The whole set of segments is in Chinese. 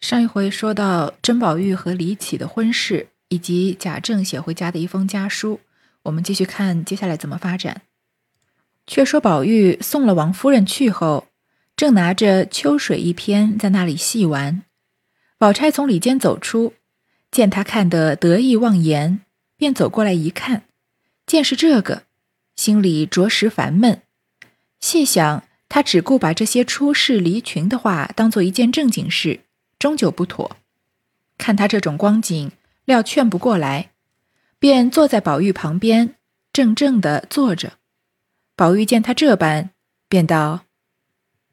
上一回说到甄宝玉和李绮的婚事，以及贾政写回家的一封家书，我们继续看接下来怎么发展。却说宝玉送了王夫人去后，正拿着秋水一篇在那里细玩，宝钗从里间走出，见他看得得意忘言，便走过来一看，见是这个，心里着实烦闷。细想，他只顾把这些出世离群的话当做一件正经事。终究不妥，看他这种光景，料劝不过来，便坐在宝玉旁边，怔怔的坐着。宝玉见他这般，便道：“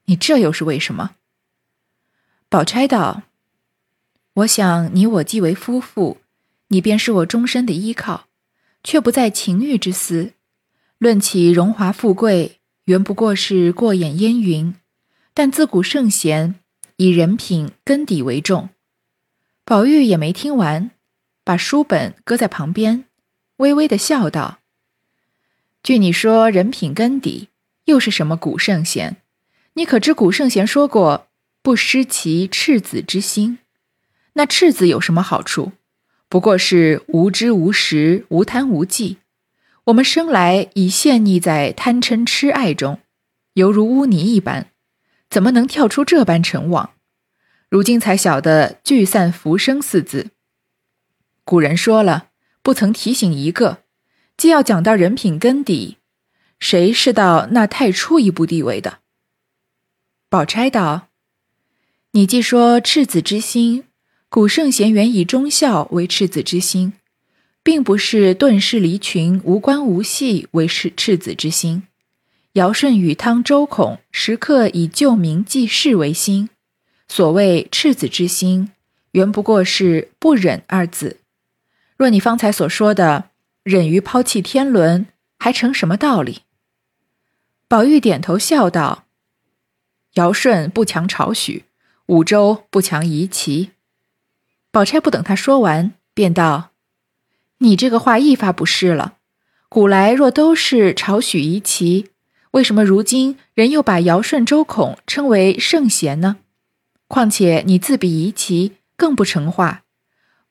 你这又是为什么？”宝钗道：“我想你我既为夫妇，你便是我终身的依靠，却不在情欲之私。论起荣华富贵，原不过是过眼烟云。但自古圣贤。”以人品根底为重，宝玉也没听完，把书本搁在旁边，微微的笑道：“据你说人品根底，又是什么古圣贤？你可知古圣贤说过不失其赤子之心？那赤子有什么好处？不过是无知无识、无贪无忌。我们生来已陷溺在贪嗔痴爱中，犹如污泥一般。”怎么能跳出这般尘网？如今才晓得“聚散浮生”四字。古人说了，不曾提醒一个。既要讲到人品根底，谁是到那太初一步地位的？宝钗道：“你既说赤子之心，古圣贤原以忠孝为赤子之心，并不是遁世离群、无关无系为是赤子之心。”尧舜禹汤周孔时刻以救民济世为心，所谓赤子之心，原不过是不忍二字。若你方才所说的忍于抛弃天伦，还成什么道理？宝玉点头笑道：“尧舜不强朝许，五周不强夷齐。”宝钗不等他说完，便道：“你这个话一发不是了。古来若都是朝许夷齐。”为什么如今人又把尧舜周孔称为圣贤呢？况且你自比夷齐，更不成话。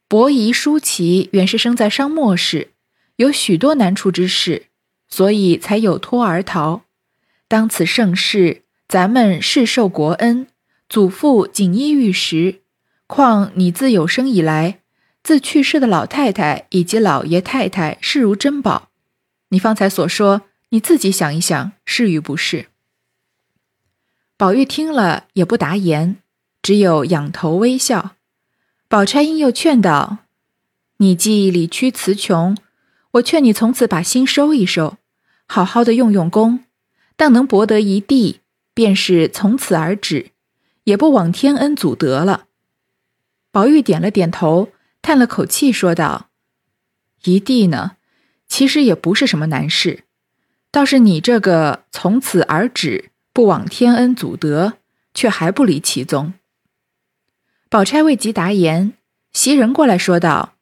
伯夷叔齐原是生在商末世，有许多难处之事，所以才有托而逃。当此盛世，咱们世受国恩，祖父锦衣玉食。况你自有生以来，自去世的老太太以及老爷太太视如珍宝。你方才所说。你自己想一想，是与不是？宝玉听了也不答言，只有仰头微笑。宝钗因又劝道：“你既理屈词穷，我劝你从此把心收一收，好好的用用功，但能博得一地，便是从此而止，也不枉天恩祖德了。”宝玉点了点头，叹了口气，说道：“一地呢，其实也不是什么难事。”倒是你这个从此而止，不枉天恩祖德，却还不离其宗。宝钗未及答言，袭人过来说道：“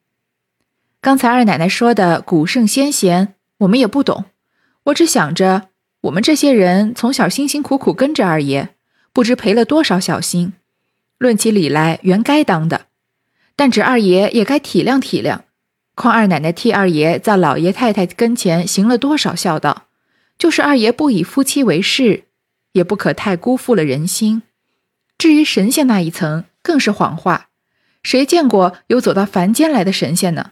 刚才二奶奶说的古圣先贤，我们也不懂。我只想着，我们这些人从小辛辛苦苦跟着二爷，不知赔了多少小心。论起理来，原该当的，但只二爷也该体谅体谅。况二奶奶替二爷在老爷太太跟前行了多少孝道。”就是二爷不以夫妻为事，也不可太辜负了人心。至于神仙那一层，更是谎话。谁见过有走到凡间来的神仙呢？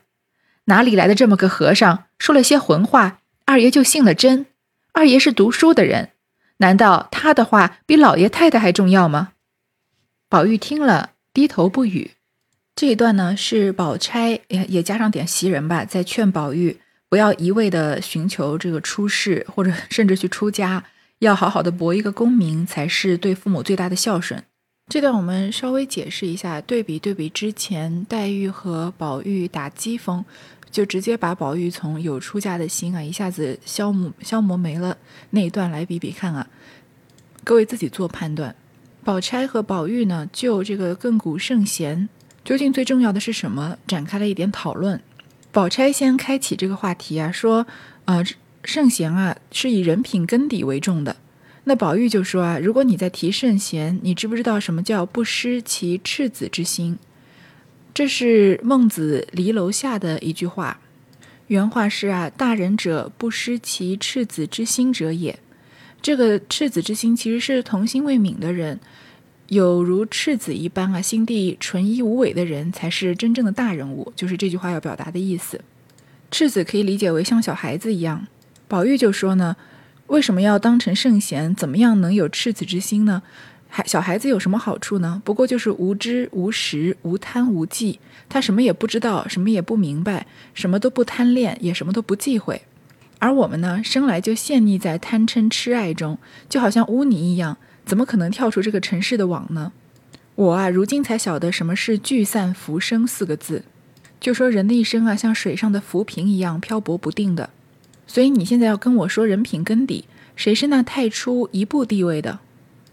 哪里来的这么个和尚，说了些混话，二爷就信了真？二爷是读书的人，难道他的话比老爷太太还重要吗？宝玉听了，低头不语。这一段呢，是宝钗也也加上点袭人吧，在劝宝玉。不要一味的寻求这个出世，或者甚至去出家，要好好的博一个功名，才是对父母最大的孝顺。这段我们稍微解释一下，对比对比之前黛玉和宝玉打机锋，就直接把宝玉从有出嫁的心啊，一下子消磨消磨没了那一段来比比看啊，各位自己做判断。宝钗和宝玉呢，就这个亘古圣贤究竟最重要的是什么，展开了一点讨论。宝钗先开启这个话题啊，说，呃，圣贤啊是以人品根底为重的。那宝玉就说啊，如果你在提圣贤，你知不知道什么叫不失其赤子之心？这是孟子离楼下的一句话，原话是啊，大人者不失其赤子之心者也。这个赤子之心其实是童心未泯的人，有如赤子一般啊，心地纯一无伪的人才是真正的大人物，就是这句话要表达的意思。赤子可以理解为像小孩子一样，宝玉就说呢。为什么要当成圣贤？怎么样能有赤子之心呢？孩小孩子有什么好处呢？不过就是无知、无识、无贪、无忌，他什么也不知道，什么也不明白，什么都不贪恋，也什么都不忌讳。而我们呢，生来就陷溺在贪嗔痴爱中，就好像污泥一样，怎么可能跳出这个尘世的网呢？我啊，如今才晓得什么是聚散浮生四个字，就说人的一生啊，像水上的浮萍一样漂泊不定的。所以你现在要跟我说人品根底，谁是那太初一步地位的？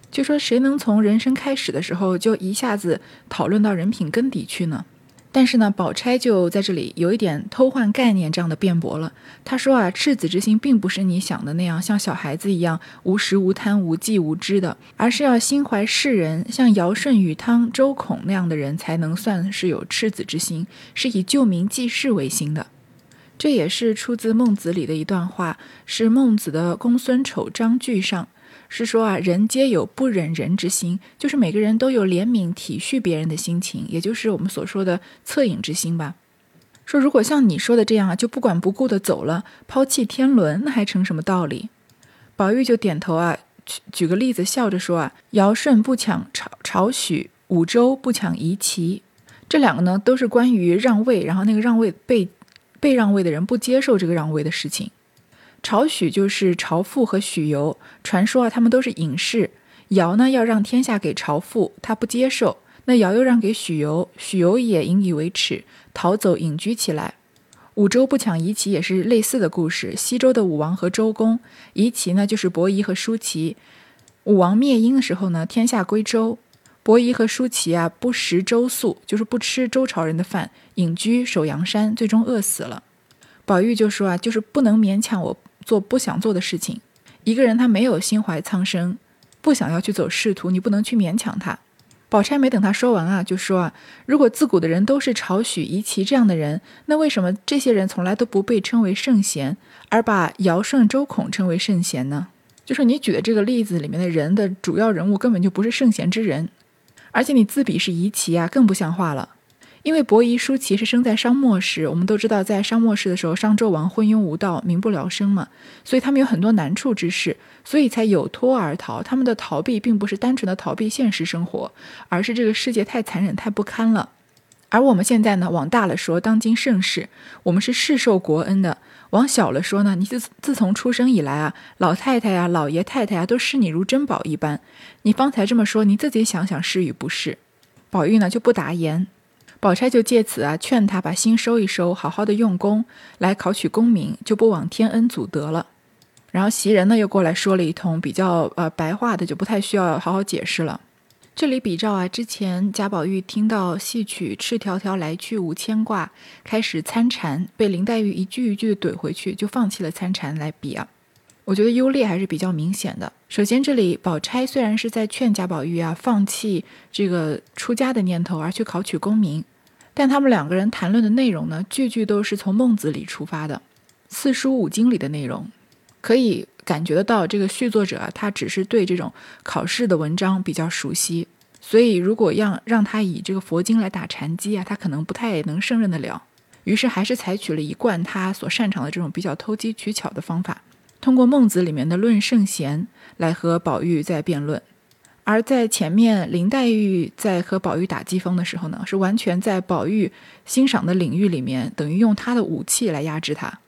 就说谁能从人生开始的时候就一下子讨论到人品根底去呢？但是呢，宝钗就在这里有一点偷换概念这样的辩驳了。他说啊，赤子之心并不是你想的那样，像小孩子一样无识无贪无忌无知的，而是要心怀世人，像尧舜禹汤周孔那样的人才能算是有赤子之心，是以救民济世为心的。这也是出自孟子里的一段话，是孟子的公孙丑章句上，是说啊，人皆有不忍人之心，就是每个人都有怜悯体恤别人的心情，也就是我们所说的恻隐之心吧。说如果像你说的这样啊，就不管不顾的走了，抛弃天伦，那还成什么道理？宝玉就点头啊，举举个例子，笑着说啊，尧舜不抢朝朝许，武周不抢夷齐，这两个呢都是关于让位，然后那个让位被。被让位的人不接受这个让位的事情，朝许就是朝父和许由，传说啊，他们都是隐士。尧呢要让天下给朝父，他不接受，那尧又让给许由，许由也引以为耻，逃走隐居起来。武周不抢夷齐也是类似的故事。西周的武王和周公，夷齐呢就是伯夷和叔齐。武王灭殷的时候呢，天下归周。伯夷和叔齐啊，不食周粟，就是不吃周朝人的饭，隐居守阳山，最终饿死了。宝玉就说啊，就是不能勉强我做不想做的事情。一个人他没有心怀苍生，不想要去走仕途，你不能去勉强他。宝钗没等他说完啊，就说啊，如果自古的人都是朝许夷齐这样的人，那为什么这些人从来都不被称为圣贤，而把尧舜周孔称为圣贤呢？就是你举的这个例子里面的人的主要人物根本就不是圣贤之人。而且你自比是夷齐啊，更不像话了。因为伯夷、叔齐是生在商末时，我们都知道，在商末世的时候，商纣王昏庸无道，民不聊生嘛，所以他们有很多难处之事，所以才有脱而逃。他们的逃避并不是单纯的逃避现实生活，而是这个世界太残忍、太不堪了。而我们现在呢，往大了说，当今盛世，我们是世受国恩的。往小了说呢，你自自从出生以来啊，老太太呀、老爷太太呀，都视你如珍宝一般。你方才这么说，你自己想想是与不是？宝玉呢就不答言，宝钗就借此啊劝他把心收一收，好好的用功来考取功名，就不枉天恩祖德了。然后袭人呢又过来说了一通比较呃白话的，就不太需要好好解释了。这里比照啊，之前贾宝玉听到戏曲“赤条条来去无牵挂”，开始参禅，被林黛玉一句一句怼回去，就放弃了参禅来比啊。我觉得优劣还是比较明显的。首先，这里宝钗虽然是在劝贾宝玉啊放弃这个出家的念头，而去考取功名，但他们两个人谈论的内容呢，句句都是从孟子里出发的，四书五经里的内容，可以。感觉得到，这个续作者，他只是对这种考试的文章比较熟悉，所以如果让让他以这个佛经来打禅机啊，他可能不太能胜任得了。于是还是采取了一贯他所擅长的这种比较投机取巧的方法，通过孟子里面的论圣贤来和宝玉在辩论。而在前面林黛玉在和宝玉打机锋的时候呢，是完全在宝玉欣赏的领域里面，等于用他的武器来压制他。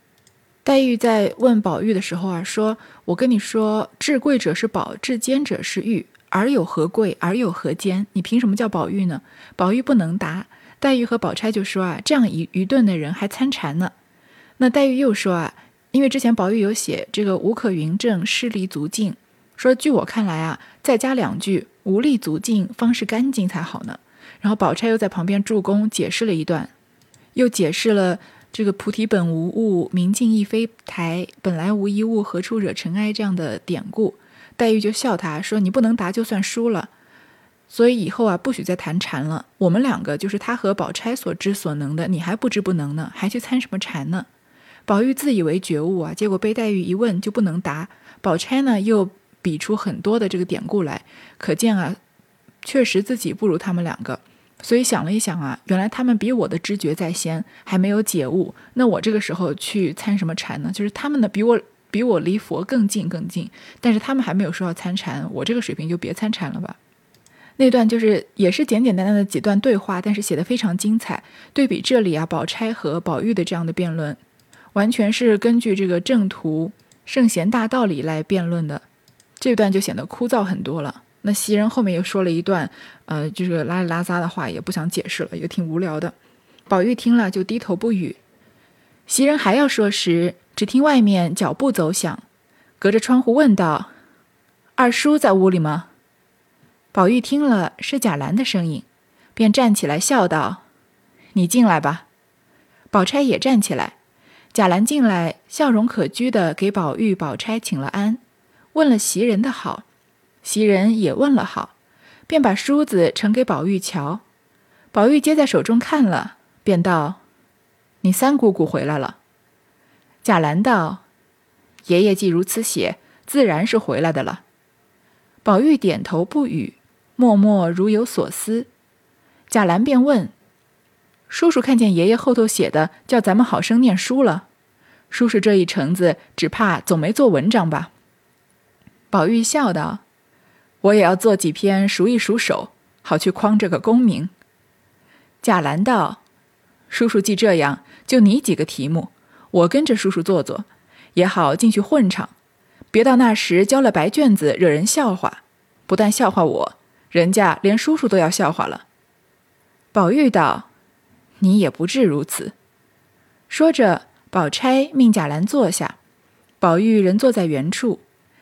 黛玉在问宝玉的时候啊，说：“我跟你说，至贵者是宝，至坚者是玉，尔有何贵，尔有何坚？你凭什么叫宝玉呢？”宝玉不能答。黛玉和宝钗就说：“啊，这样愚愚钝的人还参禅呢。”那黛玉又说：“啊，因为之前宝玉有写这个‘无可云证，失离足净’，说据我看来啊，再加两句‘无力足净，方是干净’才好呢。”然后宝钗又在旁边助攻解释了一段，又解释了。这个菩提本无物，明镜亦非台，本来无一物，何处惹尘埃？这样的典故，黛玉就笑他说：“你不能答就算输了，所以以后啊不许再谈禅了。我们两个就是他和宝钗所知所能的，你还不知不能呢，还去参什么禅呢？”宝玉自以为觉悟啊，结果被黛玉一问就不能答。宝钗呢又比出很多的这个典故来，可见啊，确实自己不如他们两个。所以想了一想啊，原来他们比我的知觉在先，还没有解悟。那我这个时候去参什么禅呢？就是他们呢比我比我离佛更近更近，但是他们还没有说要参禅，我这个水平就别参禅了吧。那段就是也是简简单单的几段对话，但是写的非常精彩。对比这里啊，宝钗和宝玉的这样的辩论，完全是根据这个正途圣贤大道理来辩论的，这段就显得枯燥很多了。那袭人后面又说了一段，呃，就是拉里拉撒的话，也不想解释了，也挺无聊的。宝玉听了就低头不语。袭人还要说时，只听外面脚步走响，隔着窗户问道：“二叔在屋里吗？”宝玉听了是贾兰的声音，便站起来笑道：“你进来吧。”宝钗也站起来，贾兰进来，笑容可掬的给宝玉、宝钗请了安，问了袭人的好。袭人也问了好，便把梳子呈给宝玉瞧。宝玉接在手中看了，便道：“你三姑姑回来了。”贾兰道：“爷爷既如此写，自然是回来的了。”宝玉点头不语，默默如有所思。贾兰便问：“叔叔看见爷爷后头写的，叫咱们好生念书了。叔叔这一程子，只怕总没做文章吧？”宝玉笑道。我也要做几篇数一数手，好去匡这个功名。贾兰道：“叔叔既这样，就你几个题目，我跟着叔叔做做，也好进去混场。别到那时交了白卷子，惹人笑话。不但笑话我，人家连叔叔都要笑话了。”宝玉道：“你也不至如此。”说着，宝钗命贾兰坐下，宝玉仍坐在原处，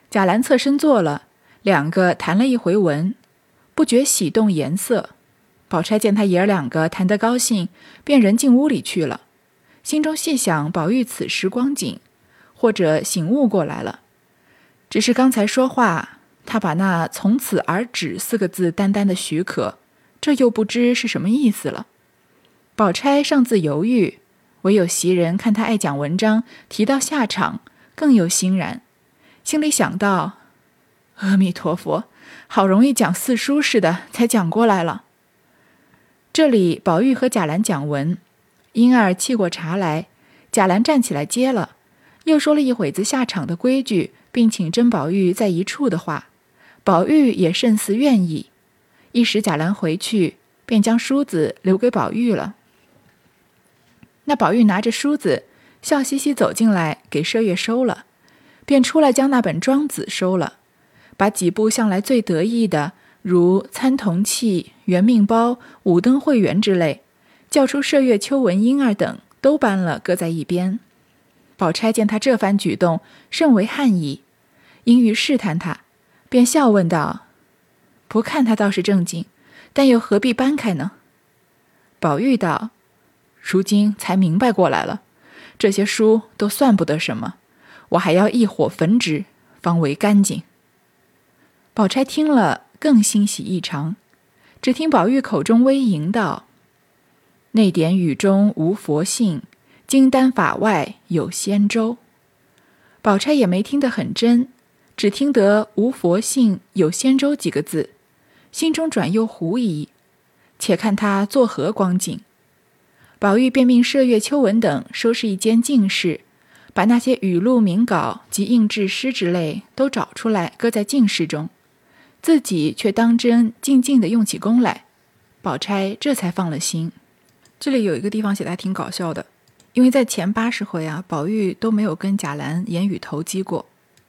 贾兰侧身坐了。两个谈了一回文，不觉喜动颜色。宝钗见他爷儿两个谈得高兴，便人进屋里去了。心中细想，宝玉此时光景，或者醒悟过来了。只是刚才说话，他把那“从此而止”四个字单单的许可，这又不知是什么意思了。宝钗尚自犹豫，唯有袭人看他爱讲文章，提到下场，更有欣然，心里想到。阿弥陀佛，好容易讲四书似的，才讲过来了。这里宝玉和贾兰讲文，莺儿沏过茶来，贾兰站起来接了，又说了一会子下场的规矩，并请甄宝玉在一处的话，宝玉也甚似愿意。一时贾兰回去，便将梳子留给宝玉了。那宝玉拿着梳子，笑嘻嘻走进来，给麝月收了，便出来将那本《庄子》收了。把几部向来最得意的，如《参同契》《圆命包》《五灯会元》之类，叫出麝月、秋纹、婴儿等，都搬了，搁在一边。宝钗见他这番举动，甚为汗意，因欲试探他，便笑问道：“不看他倒是正经，但又何必搬开呢？”宝玉道：“如今才明白过来了，这些书都算不得什么，我还要一火焚之，方为干净。”宝钗听了，更欣喜异常。只听宝玉口中微吟道：“那点语中无佛性，金丹法外有仙舟。”宝钗也没听得很真，只听得“无佛性有仙舟”几个字，心中转又狐疑。且看他作何光景。宝玉便命麝月、秋纹等收拾一间净室，把那些语录、名稿及印制诗之类都找出来，搁在净室中。自己却当真静静地用起功来，宝钗这才放了心。这里有一个地方写的还挺搞笑的，因为在前八十回啊，宝玉都没有跟贾兰言语投机过。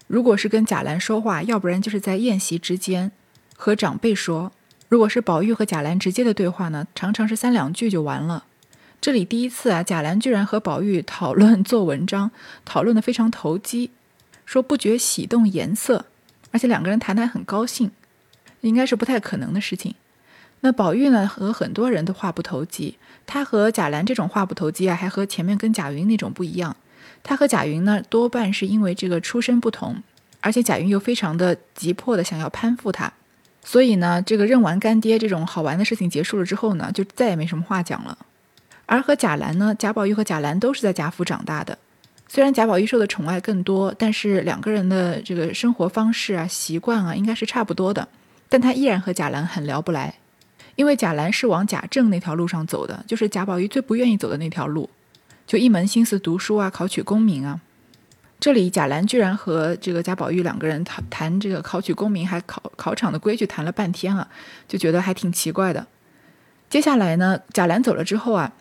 如果是跟贾兰说话，要不然就是在宴席之间和长辈说；如果是宝玉和贾兰直接的对话呢，常常是三两句就完了。这里第一次啊，贾兰居然和宝玉讨论做文章，讨论的非常投机，说不觉喜动颜色，而且两个人谈谈很高兴。应该是不太可能的事情。那宝玉呢，和很多人都话不投机。他和贾兰这种话不投机啊，还和前面跟贾云那种不一样。他和贾云呢，多半是因为这个出身不同，而且贾云又非常的急迫的想要攀附他，所以呢，这个认完干爹这种好玩的事情结束了之后呢，就再也没什么话讲了。而和贾兰呢，贾宝玉和贾兰都是在贾府长大的，虽然贾宝玉受的宠爱更多，但是两个人的这个生活方式啊、习惯啊，应该是差不多的。但他依然和贾兰很聊不来，因为贾兰是往贾政那条路上走的，就是贾宝玉最不愿意走的那条路，就一门心思读书啊、考取功名啊。这里贾兰居然和这个贾宝玉两个人谈谈这个考取功名，还考考场的规矩谈了半天啊，就觉得还挺奇怪的。接下来呢，贾兰走了之后啊。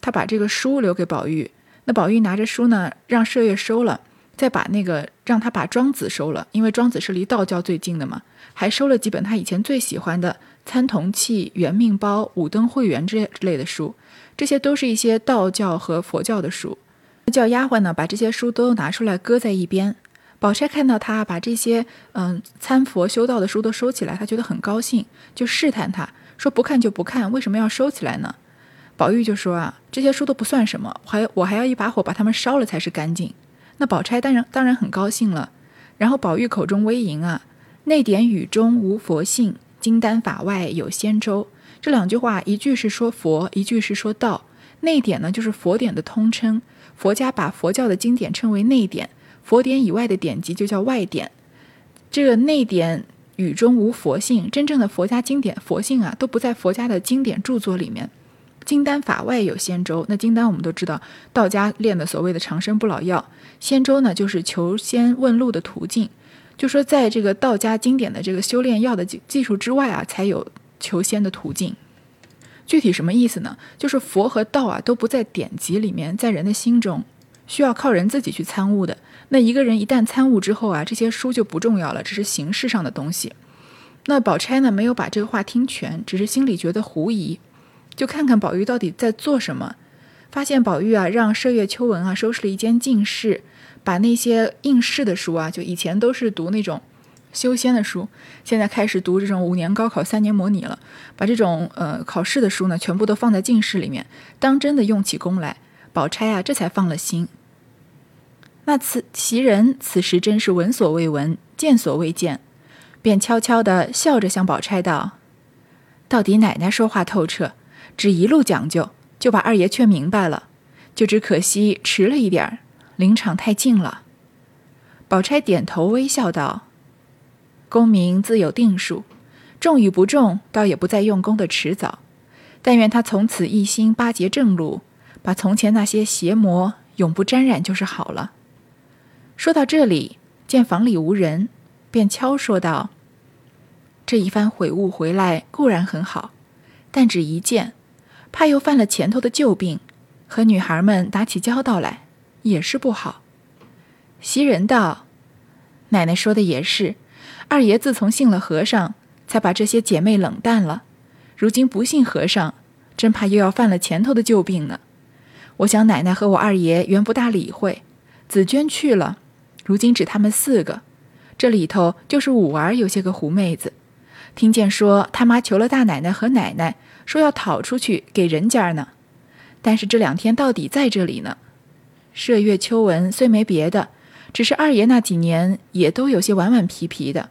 他把这个书留给宝玉，那宝玉拿着书呢，让麝月收了，再把那个让他把庄子收了，因为庄子是离道教最近的嘛，还收了几本他以前最喜欢的《参同契》《元命包》《五灯会元》之之类的书，这些都是一些道教和佛教的书。叫丫鬟呢，把这些书都拿出来搁在一边。宝钗看到他把这些嗯参佛修道的书都收起来，他觉得很高兴，就试探他说：“不看就不看，为什么要收起来呢？”宝玉就说啊，这些书都不算什么，还我还要一把火把它们烧了才是干净。那宝钗当然当然很高兴了。然后宝玉口中微吟啊，内典语中无佛性，金丹法外有仙舟。这两句话，一句是说佛，一句是说道。内典呢，就是佛典的通称，佛家把佛教的经典称为内典，佛典以外的典籍就叫外典。这个内典语中无佛性，真正的佛家经典佛性啊，都不在佛家的经典著作里面。金丹法外有仙舟，那金丹我们都知道，道家炼的所谓的长生不老药。仙舟呢，就是求仙问路的途径。就说在这个道家经典的这个修炼药的技技术之外啊，才有求仙的途径。具体什么意思呢？就是佛和道啊都不在典籍里面，在人的心中，需要靠人自己去参悟的。那一个人一旦参悟之后啊，这些书就不重要了，只是形式上的东西。那宝钗呢，没有把这个话听全，只是心里觉得狐疑。就看看宝玉到底在做什么，发现宝玉啊，让麝月、秋纹啊收拾了一间净室，把那些应试的书啊，就以前都是读那种修仙的书，现在开始读这种五年高考、三年模拟了，把这种呃考试的书呢，全部都放在净室里面，当真的用起功来。宝钗啊，这才放了心。那此袭人此时真是闻所未闻，见所未见，便悄悄地笑着向宝钗道：“到底奶奶说话透彻。”只一路讲究，就把二爷劝明白了，就只可惜迟了一点儿，临场太近了。宝钗点头微笑道：“功名自有定数，中与不中，倒也不再用功的迟早。但愿他从此一心巴结正路，把从前那些邪魔永不沾染就是好了。”说到这里，见房里无人，便悄说道：“这一番悔悟回来固然很好，但只一件。”怕又犯了前头的旧病，和女孩们打起交道来也是不好。袭人道：“奶奶说的也是，二爷自从信了和尚，才把这些姐妹冷淡了。如今不信和尚，真怕又要犯了前头的旧病呢。我想奶奶和我二爷原不大理会，紫娟去了，如今只他们四个，这里头就是五儿有些个狐妹子，听见说他妈求了大奶奶和奶奶。”说要讨出去给人家呢，但是这两天到底在这里呢。麝月、秋纹虽没别的，只是二爷那几年也都有些顽顽皮皮的。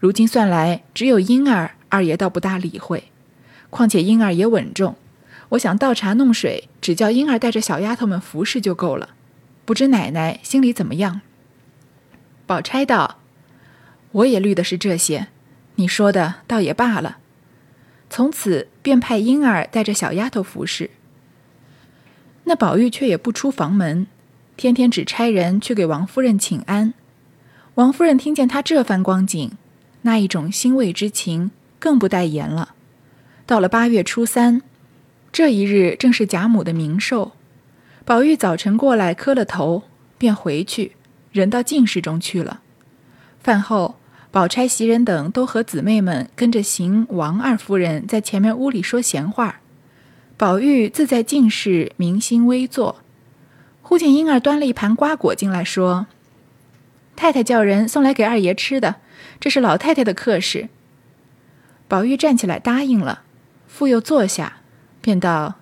如今算来，只有婴儿，二爷倒不大理会。况且婴儿也稳重，我想倒茶弄水，只叫婴儿带着小丫头们服侍就够了。不知奶奶心里怎么样？宝钗道：“我也虑的是这些，你说的倒也罢了。”从此便派婴儿带着小丫头服侍。那宝玉却也不出房门，天天只差人去给王夫人请安。王夫人听见他这番光景，那一种欣慰之情更不待言了。到了八月初三，这一日正是贾母的冥寿，宝玉早晨过来磕了头，便回去，人到净室中去了。饭后。宝钗、袭人等都和姊妹们跟着邢王二夫人在前面屋里说闲话，宝玉自在静室明心微坐。忽见婴儿端了一盘瓜果进来，说：“太太叫人送来给二爷吃的，这是老太太的客事。”宝玉站起来答应了，复又坐下，便道：“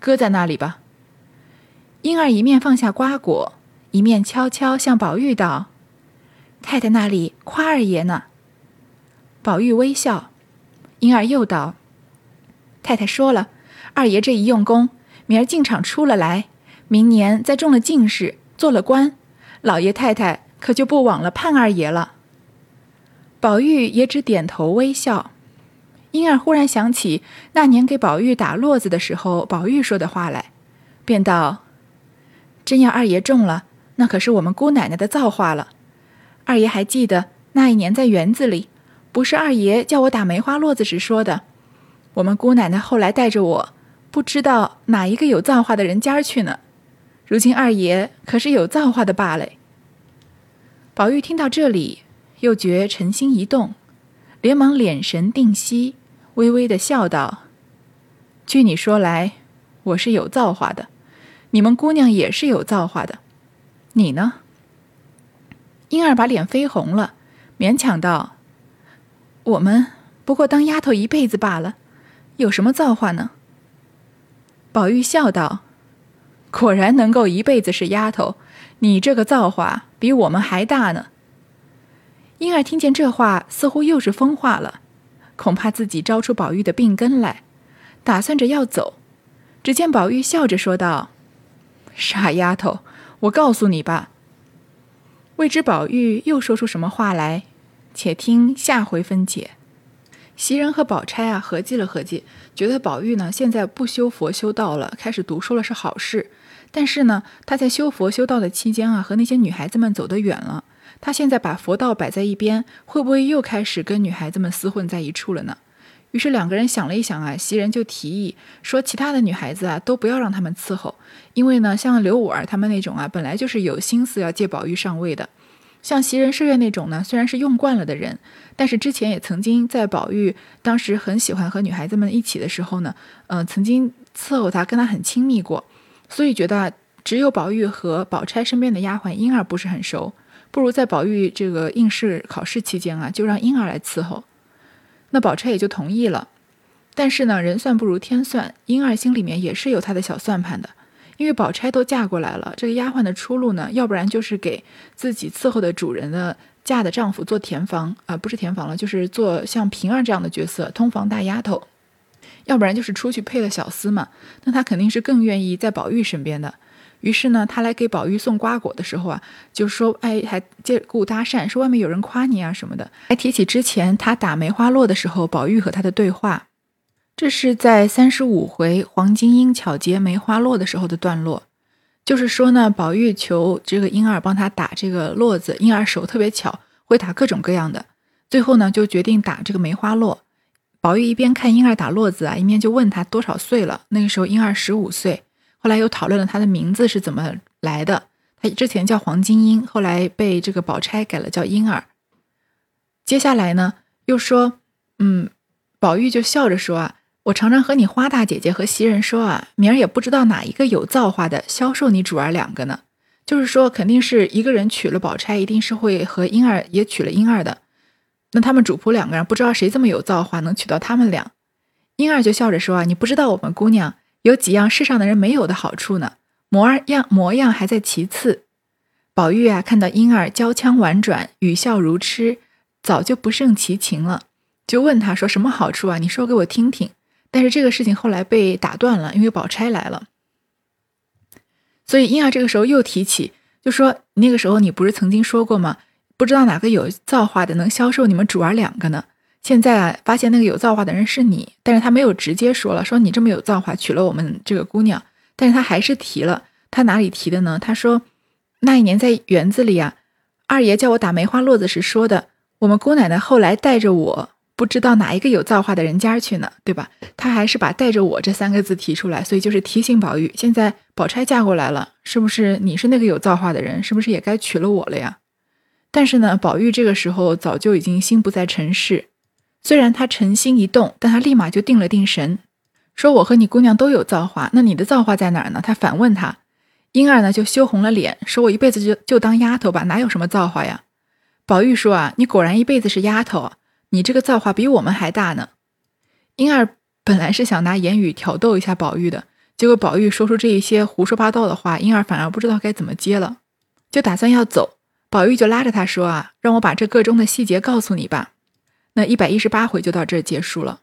搁在那里吧。”婴儿一面放下瓜果，一面悄悄向宝玉道。太太那里夸二爷呢。宝玉微笑，婴儿又道：“太太说了，二爷这一用功，明儿进场出了来，明年再中了进士，做了官，老爷太太可就不枉了盼二爷了。”宝玉也只点头微笑。婴儿忽然想起那年给宝玉打络子的时候，宝玉说的话来，便道：“真要二爷中了，那可是我们姑奶奶的造化了。二爷还记得那一年在园子里，不是二爷叫我打梅花落子时说的。我们姑奶奶后来带着我，不知道哪一个有造化的人家去呢。如今二爷可是有造化的罢了。”宝玉听到这里，又觉臣心一动，连忙敛神定息。微微的笑道：“据你说来，我是有造化的，你们姑娘也是有造化的，你呢？”婴儿把脸绯红了，勉强道：“我们不过当丫头一辈子罢了，有什么造化呢？”宝玉笑道：“果然能够一辈子是丫头，你这个造化比我们还大呢。”婴儿听见这话，似乎又是疯话了。恐怕自己招出宝玉的病根来，打算着要走。只见宝玉笑着说道：“傻丫头，我告诉你吧。”未知宝玉又说出什么话来，且听下回分解。袭人和宝钗啊，合计了合计，觉得宝玉呢现在不修佛修道了，开始读书了是好事。但是呢，他在修佛修道的期间啊，和那些女孩子们走得远了。他现在把佛道摆在一边，会不会又开始跟女孩子们厮混在一处了呢？于是两个人想了一想啊，袭人就提议说，其他的女孩子啊都不要让他们伺候，因为呢，像刘五儿他们那种啊，本来就是有心思要借宝玉上位的。像袭人、麝月那种呢，虽然是用惯了的人，但是之前也曾经在宝玉当时很喜欢和女孩子们一起的时候呢，嗯，曾经伺候他，跟他很亲密过，所以觉得只有宝玉和宝钗身边的丫鬟莺儿不是很熟。不如在宝玉这个应试考试期间啊，就让婴儿来伺候，那宝钗也就同意了。但是呢，人算不如天算，婴儿心里面也是有他的小算盘的。因为宝钗都嫁过来了，这个丫鬟的出路呢，要不然就是给自己伺候的主人的嫁的丈夫做填房啊，不是填房了，就是做像平儿这样的角色，通房大丫头；要不然就是出去配了小厮嘛，那她肯定是更愿意在宝玉身边的。于是呢，他来给宝玉送瓜果的时候啊，就说：“哎，还借故搭讪，说外面有人夸你啊什么的。”还提起之前他打梅花落的时候，宝玉和他的对话。这是在三十五回黄金英巧结梅花落的时候的段落，就是说呢，宝玉求这个婴儿帮他打这个络子，婴儿手特别巧，会打各种各样的。最后呢，就决定打这个梅花落。宝玉一边看婴儿打络子啊，一面就问他多少岁了。那个时候婴儿十五岁。后来又讨论了他的名字是怎么来的。他之前叫黄金英，后来被这个宝钗改了叫婴儿。接下来呢，又说，嗯，宝玉就笑着说啊，我常常和你花大姐姐和袭人说啊，明儿也不知道哪一个有造化的销售你主儿两个呢。就是说，肯定是一个人娶了宝钗，一定是会和婴儿也娶了婴儿的。那他们主仆两个人不知道谁这么有造化，能娶到他们俩。婴儿就笑着说啊，你不知道我们姑娘。有几样世上的人没有的好处呢？模样模样还在其次。宝玉啊，看到婴儿娇腔婉转，语笑如痴，早就不胜其情了，就问他说：“什么好处啊？你说给我听听。”但是这个事情后来被打断了，因为宝钗来了。所以婴儿这个时候又提起，就说：“那个时候你不是曾经说过吗？不知道哪个有造化的能销售你们主儿两个呢？”现在啊，发现那个有造化的人是你，但是他没有直接说了，说你这么有造化，娶了我们这个姑娘，但是他还是提了，他哪里提的呢？他说，那一年在园子里啊，二爷叫我打梅花落子时说的，我们姑奶奶后来带着我，不知道哪一个有造化的人家去呢，对吧？他还是把带着我这三个字提出来，所以就是提醒宝玉，现在宝钗嫁过来了，是不是你是那个有造化的人，是不是也该娶了我了呀？但是呢，宝玉这个时候早就已经心不在尘世。虽然他诚心一动，但他立马就定了定神，说：“我和你姑娘都有造化，那你的造化在哪儿呢？”他反问他，婴儿呢就羞红了脸，说：“我一辈子就就当丫头吧，哪有什么造化呀？”宝玉说：“啊，你果然一辈子是丫头，你这个造化比我们还大呢。”婴儿本来是想拿言语挑逗一下宝玉的，结果宝玉说出这一些胡说八道的话，婴儿反而不知道该怎么接了，就打算要走。宝玉就拉着他说：“啊，让我把这个中的细节告诉你吧。”那一百一十八回就到这儿结束了。